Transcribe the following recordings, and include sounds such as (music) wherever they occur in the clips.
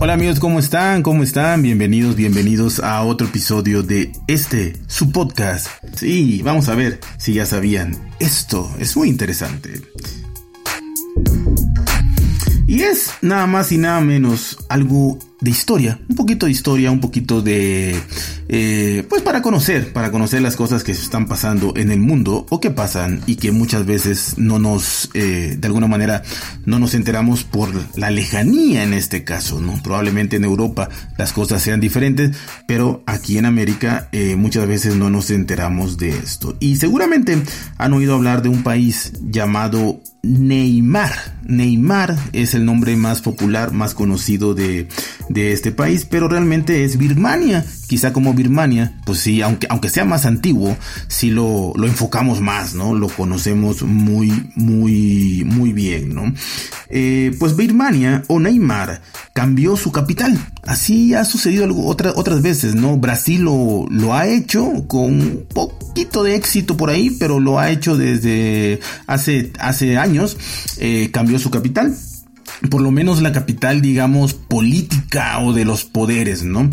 Hola amigos, ¿cómo están? ¿Cómo están? Bienvenidos, bienvenidos a otro episodio de este, su podcast. Sí, vamos a ver si ya sabían. Esto es muy interesante. Y es nada más y nada menos algo de historia, un poquito de historia, un poquito de, eh, pues para conocer, para conocer las cosas que se están pasando en el mundo o que pasan y que muchas veces no nos, eh, de alguna manera, no nos enteramos por la lejanía en este caso, ¿no? Probablemente en Europa las cosas sean diferentes, pero aquí en América eh, muchas veces no nos enteramos de esto. Y seguramente han oído hablar de un país llamado Neymar. Neymar es el nombre más popular, más conocido de, de este país, pero realmente es Birmania. Quizá como Birmania, pues sí, aunque, aunque sea más antiguo, sí lo, lo enfocamos más, ¿no? Lo conocemos muy, muy, muy bien, ¿no? Eh, pues Birmania o Neymar cambió su capital. Así ha sucedido algo, otras veces, ¿no? Brasil lo, lo ha hecho con un poquito de éxito por ahí, pero lo ha hecho desde hace, hace años. Eh, cambió su capital por lo menos la capital, digamos, política o de los poderes, ¿no?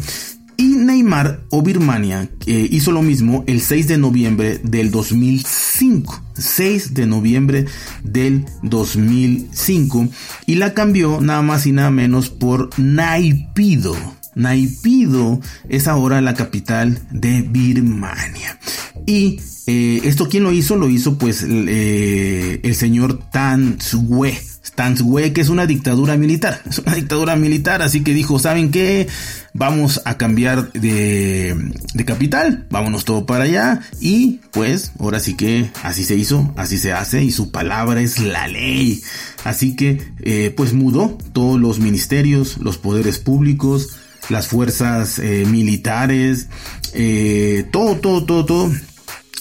Y Neymar o Birmania eh, hizo lo mismo el 6 de noviembre del 2005. 6 de noviembre del 2005. Y la cambió nada más y nada menos por Naipido. Naipido es ahora la capital de Birmania. Y eh, esto, ¿quién lo hizo? Lo hizo pues eh, el señor Tan Sue Que es una dictadura militar. Es una dictadura militar, así que dijo, ¿saben qué? Vamos a cambiar de, de capital, vámonos todo para allá. Y pues, ahora sí que así se hizo, así se hace, y su palabra es la ley. Así que, eh, pues mudó todos los ministerios, los poderes públicos, las fuerzas eh, militares, eh, todo, todo, todo, todo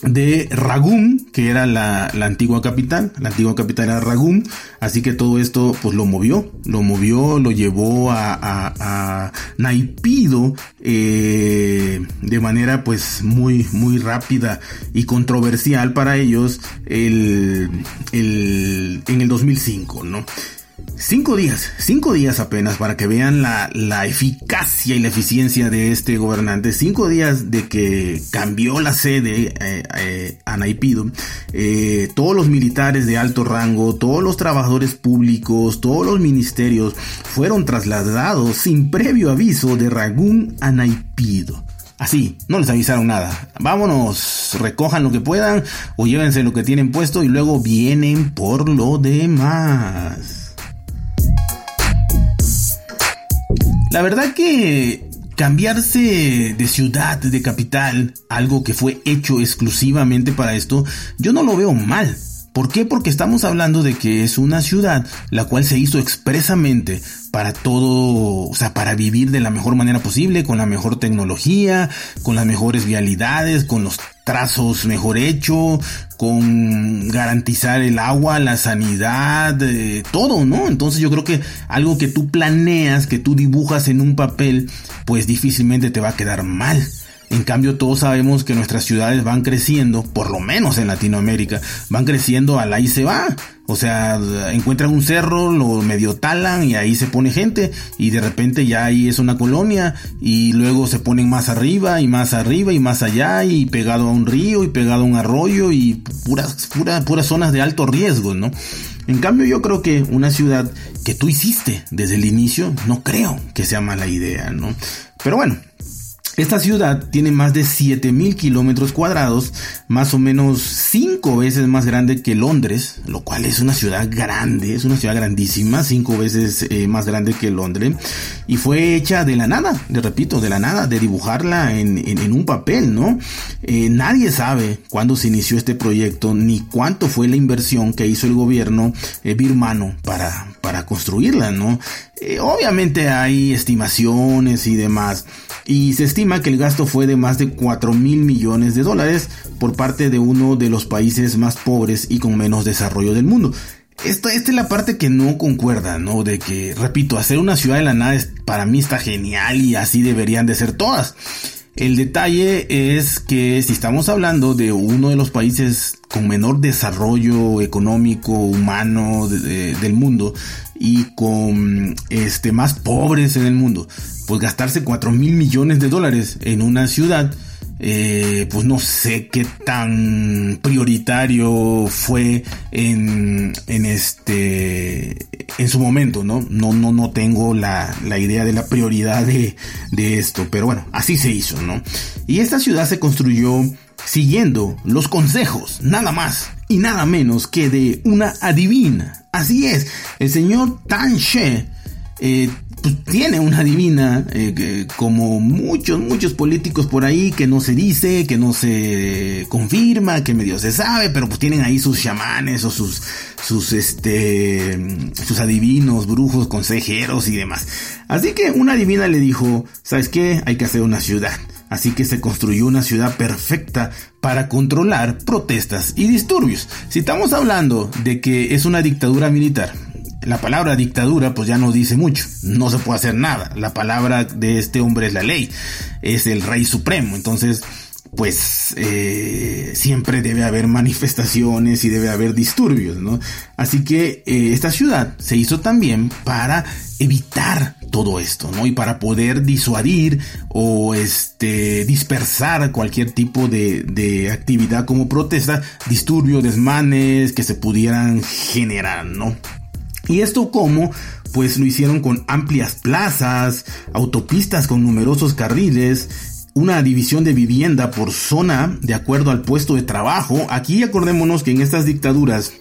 de Ragún, que era la, antigua capital, la antigua capital era Ragún, así que todo esto pues lo movió, lo movió, lo llevó a, a, Naipido eh, de manera pues muy, muy rápida y controversial para ellos el, el, en el 2005, ¿no? Cinco días, cinco días apenas para que vean la, la, eficacia y la eficiencia de este gobernante. Cinco días de que cambió la sede eh, eh, a Naipido. Eh, todos los militares de alto rango, todos los trabajadores públicos, todos los ministerios fueron trasladados sin previo aviso de Ragún a Naipido. Así, no les avisaron nada. Vámonos, recojan lo que puedan o llévense lo que tienen puesto y luego vienen por lo demás. La verdad que cambiarse de ciudad, de capital, algo que fue hecho exclusivamente para esto, yo no lo veo mal. ¿Por qué? Porque estamos hablando de que es una ciudad la cual se hizo expresamente para todo, o sea, para vivir de la mejor manera posible, con la mejor tecnología, con las mejores vialidades, con los trazos mejor hecho, con garantizar el agua, la sanidad, eh, todo, ¿no? Entonces yo creo que algo que tú planeas, que tú dibujas en un papel, pues difícilmente te va a quedar mal. En cambio, todos sabemos que nuestras ciudades van creciendo, por lo menos en Latinoamérica, van creciendo a la y se va. O sea, encuentran un cerro, lo medio talan y ahí se pone gente y de repente ya ahí es una colonia y luego se ponen más arriba y más arriba y más allá y pegado a un río y pegado a un arroyo y puras, puras, puras zonas de alto riesgo, ¿no? En cambio yo creo que una ciudad que tú hiciste desde el inicio, no creo que sea mala idea, ¿no? Pero bueno, esta ciudad tiene más de 7000 kilómetros cuadrados, más o menos 5 veces más grande que Londres, lo cual es una ciudad grande, es una ciudad grandísima, 5 veces eh, más grande que Londres, y fue hecha de la nada, le repito, de la nada, de dibujarla en, un papel, ¿no? Eh, nadie sabe cuándo se inició este proyecto, ni cuánto fue la inversión que hizo el gobierno eh, birmano para, para construirla, ¿no? obviamente hay estimaciones y demás, y se estima que el gasto fue de más de 4 mil millones de dólares por parte de uno de los países más pobres y con menos desarrollo del mundo. Esta, esta es la parte que no concuerda, ¿no? De que, repito, hacer una ciudad de la nada para mí está genial y así deberían de ser todas. El detalle es que si estamos hablando de uno de los países con menor desarrollo económico, humano del mundo y con este más pobres en el mundo, pues gastarse 4 mil millones de dólares en una ciudad, eh, pues no sé qué tan prioritario fue en, en este en su momento, ¿no? No, no, no tengo la, la idea de la prioridad de, de esto, pero bueno, así se hizo, ¿no? Y esta ciudad se construyó siguiendo los consejos, nada más y nada menos que de una adivina. Así es, el señor Tan She eh, pues, tiene una divina, eh, como muchos, muchos políticos por ahí, que no se dice, que no se confirma, que medio se sabe, pero pues tienen ahí sus chamanes o sus, sus, este, sus adivinos, brujos, consejeros y demás. Así que una divina le dijo, ¿sabes qué? Hay que hacer una ciudad. Así que se construyó una ciudad perfecta para controlar protestas y disturbios. Si estamos hablando de que es una dictadura militar, la palabra dictadura pues ya no dice mucho, no se puede hacer nada. La palabra de este hombre es la ley, es el rey supremo. Entonces, pues eh, siempre debe haber manifestaciones y debe haber disturbios, ¿no? Así que eh, esta ciudad se hizo también para evitar todo esto, ¿no? Y para poder disuadir o este dispersar cualquier tipo de, de actividad como protesta, disturbios, desmanes que se pudieran generar, ¿no? ¿Y esto cómo? Pues lo hicieron con amplias plazas, autopistas con numerosos carriles, una división de vivienda por zona de acuerdo al puesto de trabajo. Aquí acordémonos que en estas dictaduras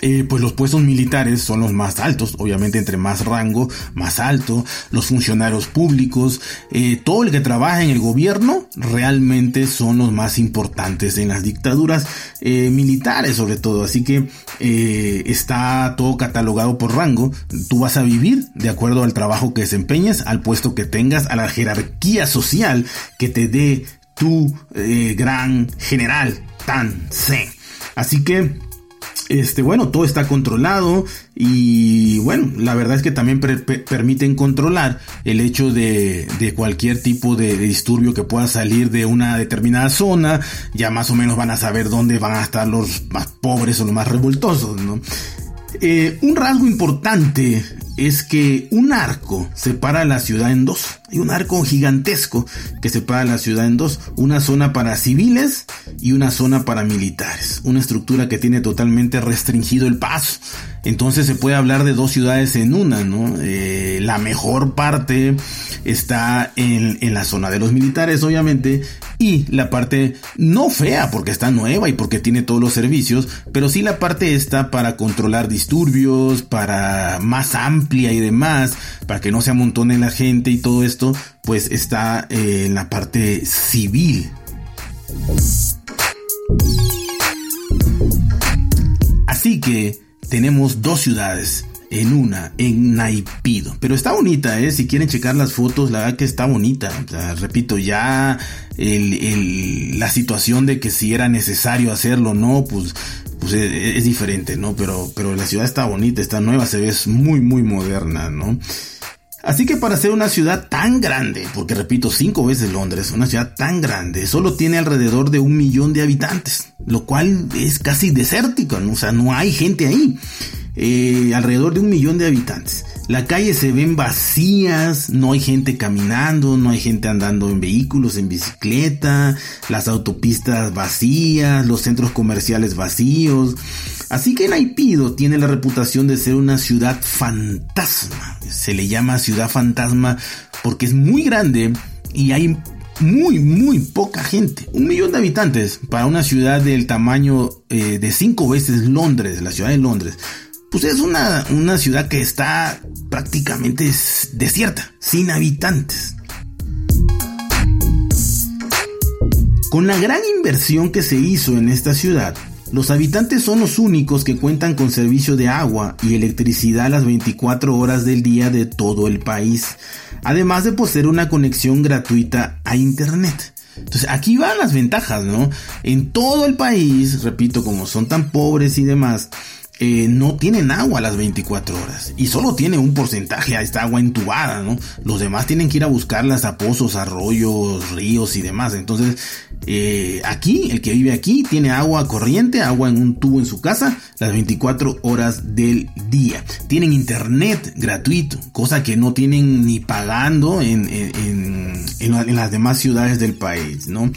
eh, pues los puestos militares son los más altos, obviamente entre más rango, más alto, los funcionarios públicos, eh, todo el que trabaja en el gobierno realmente son los más importantes en las dictaduras eh, militares sobre todo, así que está todo catalogado por rango, tú vas a vivir de acuerdo al trabajo que desempeñes, al puesto que tengas, a la jerarquía social que te dé tu gran general Tan C. Así que este, bueno, todo está controlado y bueno, la verdad es que también permiten controlar el hecho de, cualquier tipo de, disturbio que pueda salir de una determinada zona, ya más o menos van a saber dónde van a estar los más pobres o los más revoltosos, ¿no? Eh, un rasgo importante es que un arco separa la ciudad en dos. Hay un arco gigantesco que separa la ciudad en dos. Una zona para civiles y una zona para militares. Una estructura que tiene totalmente restringido el paso. Entonces se puede hablar de dos ciudades en una, ¿no? Eh, la mejor parte está en, en la zona de los militares, obviamente, y la parte no fea porque está nueva y porque tiene todos los servicios, pero sí la parte está para controlar disturbios, para más amplia y demás, para que no se amontone la gente y todo esto, pues está eh, en la parte civil. Así que tenemos dos ciudades en una, en Naipido. Pero está bonita, ¿eh? Si quieren checar las fotos, la verdad que está bonita. repito, ya el, la situación de que si era necesario hacerlo o no, pues, pues es, es, diferente, ¿no? Pero, pero la ciudad está bonita, está nueva, se ve muy, muy moderna, ¿no? Así que para ser una ciudad tan grande, porque repito, cinco veces Londres, una ciudad tan grande, solo tiene alrededor de un millón de habitantes, lo cual es casi desértico, ¿no? o sea, no hay gente ahí. Eh, alrededor de un millón de habitantes. Las calles se ven vacías, no hay gente caminando, no hay gente andando en vehículos, en bicicleta, las autopistas vacías, los centros comerciales vacíos. Así que Naipido tiene la reputación de ser una ciudad fantasma. Se le llama ciudad fantasma porque es muy grande y hay muy, muy poca gente. Un millón de habitantes para una ciudad del tamaño eh, de cinco veces Londres, la ciudad de Londres. Pues es una, una ciudad que está prácticamente desierta, sin habitantes. Con la gran inversión que se hizo en esta ciudad, los habitantes son los únicos que cuentan con servicio de agua y electricidad las 24 horas del día de todo el país, además de poseer una conexión gratuita a Internet. Entonces aquí van las ventajas, ¿no? En todo el país, repito, como son tan pobres y demás, eh, no tienen agua las 24 horas y solo tiene un porcentaje a esta agua entubada, ¿no? Los demás tienen que ir a buscarlas a pozos, arroyos, ríos y demás. Entonces, eh, aquí, el que vive aquí, tiene agua corriente, agua en un tubo en su casa, las 24 horas del día. Tienen internet gratuito, cosa que no tienen ni pagando en, en, en las demás ciudades del país, ¿no?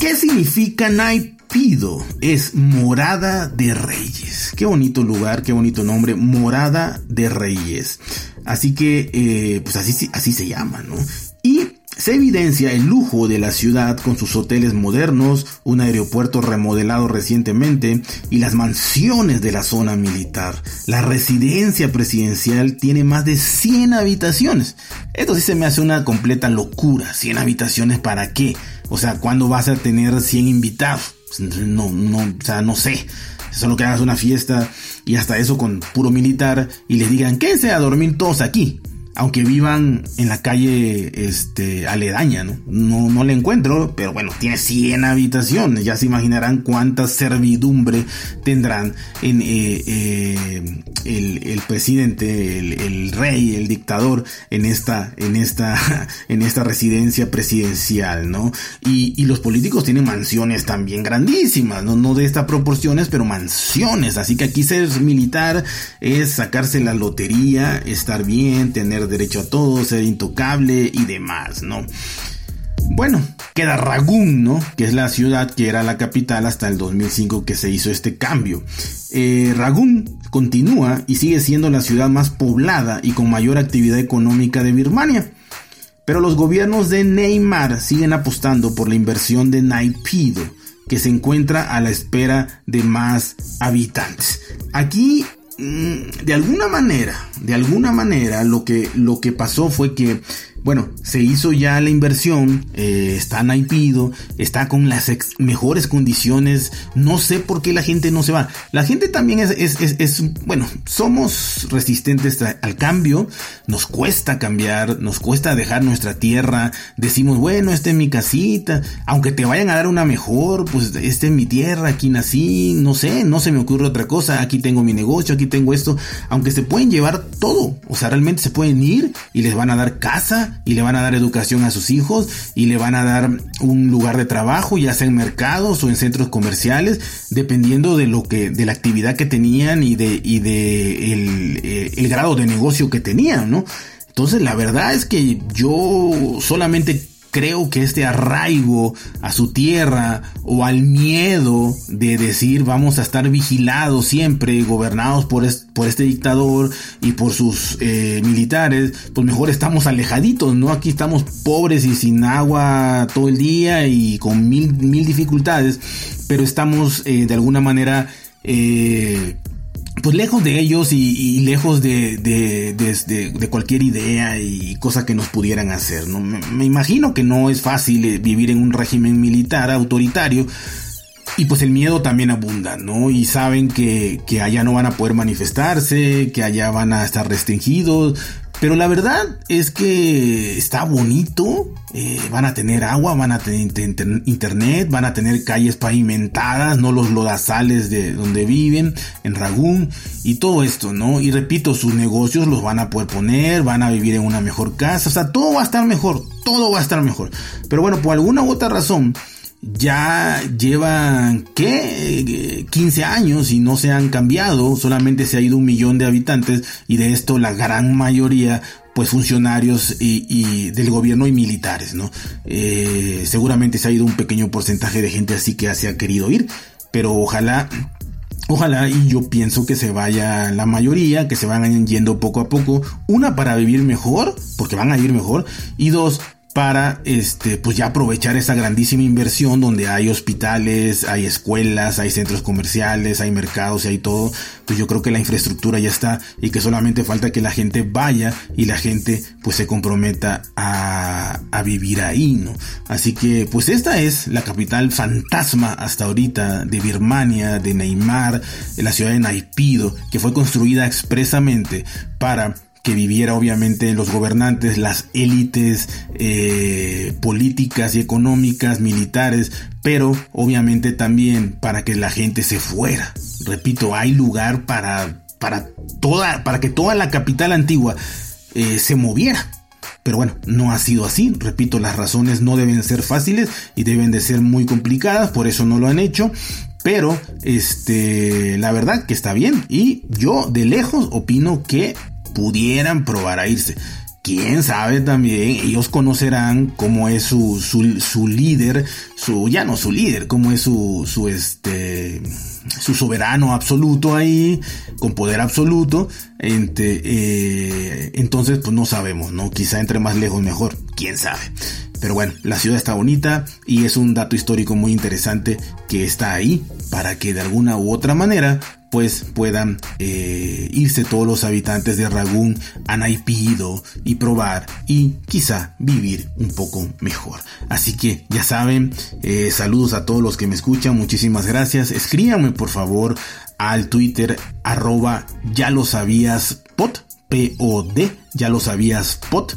¿Qué significa Night Pido es Morada de Reyes. Qué bonito lugar, qué bonito nombre, Morada de Reyes. Así que, eh, pues así, así se llama, ¿no? Y se evidencia el lujo de la ciudad con sus hoteles modernos, un aeropuerto remodelado recientemente y las mansiones de la zona militar. La residencia presidencial tiene más de 100 habitaciones. Esto sí se me hace una completa locura. 100 habitaciones para qué? O sea, ¿cuándo vas a tener 100 invitados? No, no, o sea, no sé. Solo que hagas una fiesta y hasta eso con puro militar y les digan, quédense a dormir todos aquí aunque vivan en la calle este, aledaña, ¿no? ¿no? No le encuentro, pero bueno, tiene 100 habitaciones, ya se imaginarán cuánta servidumbre tendrán en eh, eh, el, presidente, el, rey, el dictador en esta, en esta, (laughs) en esta residencia presidencial, ¿no? Y, y los políticos tienen mansiones también grandísimas, ¿no? No de estas proporciones, pero mansiones, así que aquí ser militar es sacarse la lotería, estar bien, tener derecho a todo, ser intocable y demás, ¿no? Bueno, queda Ragún, ¿no? Que es la ciudad que era la capital hasta el 2005 que se hizo este cambio. Eh, Ragún continúa y sigue siendo la ciudad más poblada y con mayor actividad económica de Birmania. Pero los gobiernos de Neymar siguen apostando por la inversión de Naipido, que se encuentra a la espera de más habitantes. Aquí de alguna manera, de alguna manera, lo que, lo que pasó fue que bueno, se hizo ya la inversión, eh, está naipido, está con las mejores condiciones, no sé por qué la gente no se va. La gente también es, es, es, bueno, somos resistentes al cambio, nos cuesta cambiar, nos cuesta dejar nuestra tierra, decimos, bueno, esta es mi casita, aunque te vayan a dar una mejor, pues esta es mi tierra, aquí nací, no sé, no se me ocurre otra cosa, aquí tengo mi negocio, aquí tengo esto, aunque se pueden llevar todo, o sea, realmente se pueden ir y les van a dar casa, y le van a dar educación a sus hijos y le van a dar un lugar de trabajo, ya sea en mercados o en centros comerciales, dependiendo de lo que, de la actividad que tenían y de, y de el, eh, el grado de negocio que tenían, ¿no? Entonces la verdad es que yo solamente creo que este arraigo a su tierra o al miedo de decir vamos a estar vigilados siempre, gobernados por, por este dictador y por sus eh, militares, pues mejor estamos alejaditos, ¿no? Aquí estamos pobres y sin agua todo el día y con mil, mil dificultades, pero estamos eh, de alguna manera eh, pues lejos de ellos y, lejos de, de, cualquier idea y cosa que nos pudieran hacer. ¿no? Me, imagino que no es fácil eh, vivir en un régimen militar autoritario y pues el miedo también abunda, ¿no? Y saben que, que allá no van a poder manifestarse, que allá van a estar restringidos, pero la verdad es que está bonito. Eh, van a tener agua, van a tener internet, van a tener calles pavimentadas, no los lodazales de donde viven, en Ragún, y todo esto, ¿no? Y repito, sus negocios los van a poder poner, van a vivir en una mejor casa, o sea, todo va a estar mejor, todo va a estar mejor. Pero bueno, por alguna u otra razón, ya llevan, ¿qué? 15 años y no se han cambiado, solamente se ha ido un millón de habitantes y de esto la gran mayoría pues funcionarios y, del gobierno y militares, ¿no? Eh, seguramente se ha ido un pequeño porcentaje de gente así que se ha querido ir, pero ojalá Ojalá y yo pienso que se vaya la mayoría, que se van yendo poco a poco. Una para vivir mejor, porque van a vivir mejor. Y dos, para este pues ya aprovechar esa grandísima inversión donde hay hospitales, hay escuelas, hay centros comerciales, hay mercados y hay todo, pues yo creo que la infraestructura ya está y que solamente falta que la gente vaya y la gente pues se comprometa a, a vivir ahí, ¿no? Así que pues esta es la capital fantasma hasta ahorita de Birmania, de Neymar, de la ciudad de Naipido, que fue construida expresamente para que viviera obviamente los gobernantes, las élites eh, políticas y económicas, militares, pero obviamente también para que la gente se fuera. Repito, hay lugar para, para, toda, para que toda la capital antigua eh, se moviera. Pero bueno, no ha sido así. Repito, las razones no deben ser fáciles y deben de ser muy complicadas, por eso no lo han hecho. Pero, este, la verdad que está bien. Y yo de lejos opino que pudieran probar a irse. Quién sabe también, ellos conocerán cómo es su, su, líder, su, ya no su líder, cómo es su, su este, su soberano absoluto ahí, con poder absoluto. Eh, entonces, pues no sabemos, ¿no? Quizá entre más lejos mejor, quién sabe. Pero bueno, la ciudad está bonita y es un dato histórico muy interesante que está ahí para que de alguna u otra manera pues puedan eh, irse todos los habitantes de Ragún a Naipido y probar y quizá vivir un poco mejor. Así que ya saben, eh, saludos a todos los que me escuchan, muchísimas gracias. Escríbanme por favor al Twitter arroba ya lo sabías pot, P-O-D, ya lo sabías pot.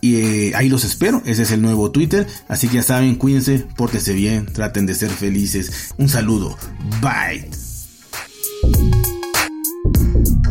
Y eh, ahí los espero, ese es el nuevo Twitter. Así que ya saben, cuídense, pórtense bien, traten de ser felices. Un saludo, bye.